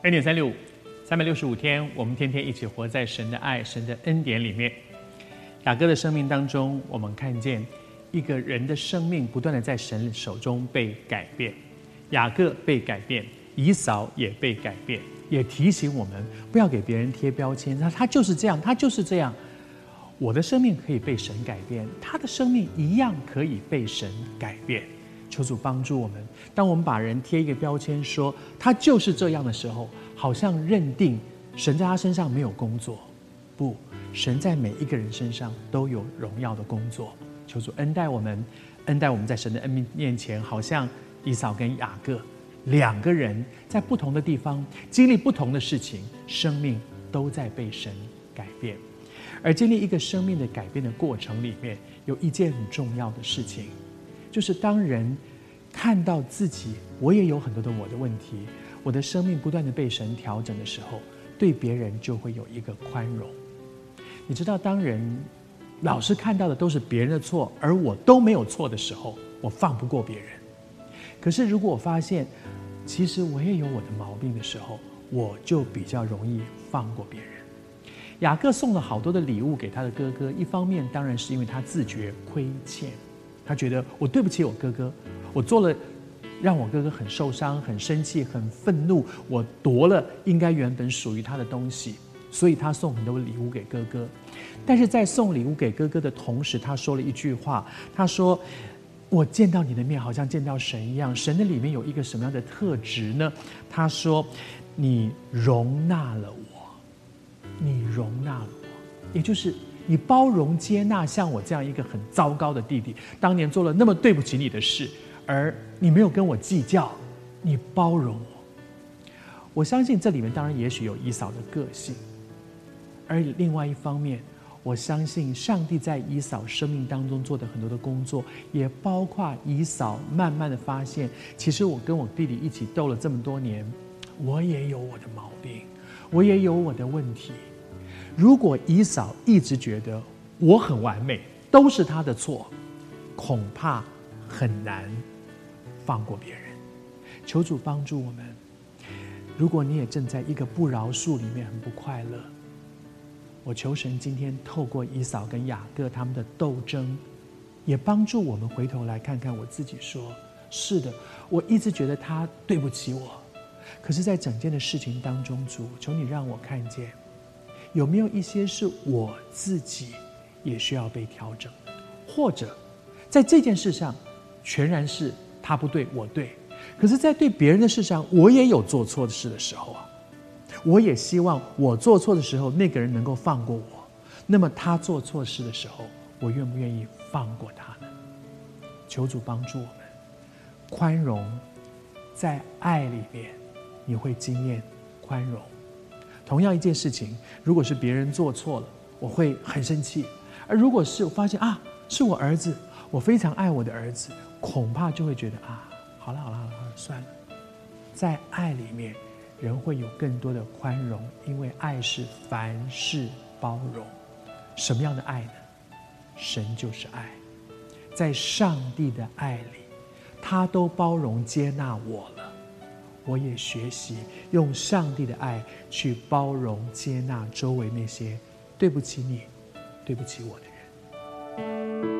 二点三六五，三百六十五天，我们天天一起活在神的爱、神的恩典里面。雅各的生命当中，我们看见一个人的生命不断的在神手中被改变。雅各被改变，以扫也被改变，也提醒我们不要给别人贴标签。他他就是这样，他就是这样。我的生命可以被神改变，他的生命一样可以被神改变。求主帮助我们。当我们把人贴一个标签，说他就是这样的时候，好像认定神在他身上没有工作。不，神在每一个人身上都有荣耀的工作。求主恩待我们，恩待我们在神的恩面前，好像以扫跟雅各两个人在不同的地方经历不同的事情，生命都在被神改变。而经历一个生命的改变的过程里面，有一件很重要的事情。就是当人看到自己，我也有很多的我的问题，我的生命不断的被神调整的时候，对别人就会有一个宽容。你知道，当人老是看到的都是别人的错，而我都没有错的时候，我放不过别人。可是如果我发现，其实我也有我的毛病的时候，我就比较容易放过别人。雅各送了好多的礼物给他的哥哥，一方面当然是因为他自觉亏欠。他觉得我对不起我哥哥，我做了让我哥哥很受伤、很生气、很愤怒，我夺了应该原本属于他的东西，所以他送很多礼物给哥哥。但是在送礼物给哥哥的同时，他说了一句话：“他说，我见到你的面，好像见到神一样。神的里面有一个什么样的特质呢？”他说：“你容纳了我，你容纳了我，也就是。”你包容接纳像我这样一个很糟糕的弟弟，当年做了那么对不起你的事，而你没有跟我计较，你包容我。我相信这里面当然也许有以扫的个性，而另外一方面，我相信上帝在以扫生命当中做的很多的工作，也包括以扫慢慢的发现，其实我跟我弟弟一起斗了这么多年，我也有我的毛病，我也有我的问题。如果姨嫂一直觉得我很完美，都是她的错，恐怕很难放过别人。求主帮助我们。如果你也正在一个不饶恕里面很不快乐，我求神今天透过姨嫂跟雅各他们的斗争，也帮助我们回头来看看我自己，说是的，我一直觉得他对不起我，可是，在整件的事情当中，主求你让我看见。有没有一些是我自己也需要被调整，或者在这件事上全然是他不对我对，可是，在对别人的事上，我也有做错的事的时候啊，我也希望我做错的时候，那个人能够放过我。那么他做错事的时候，我愿不愿意放过他呢？求主帮助我们，宽容，在爱里面，你会经验宽容。同样一件事情，如果是别人做错了，我会很生气；而如果是我发现啊，是我儿子，我非常爱我的儿子，恐怕就会觉得啊，好了好了好了，算了。在爱里面，人会有更多的宽容，因为爱是凡事包容。什么样的爱呢？神就是爱，在上帝的爱里，他都包容接纳我了。我也学习用上帝的爱去包容、接纳周围那些对不起你、对不起我的人。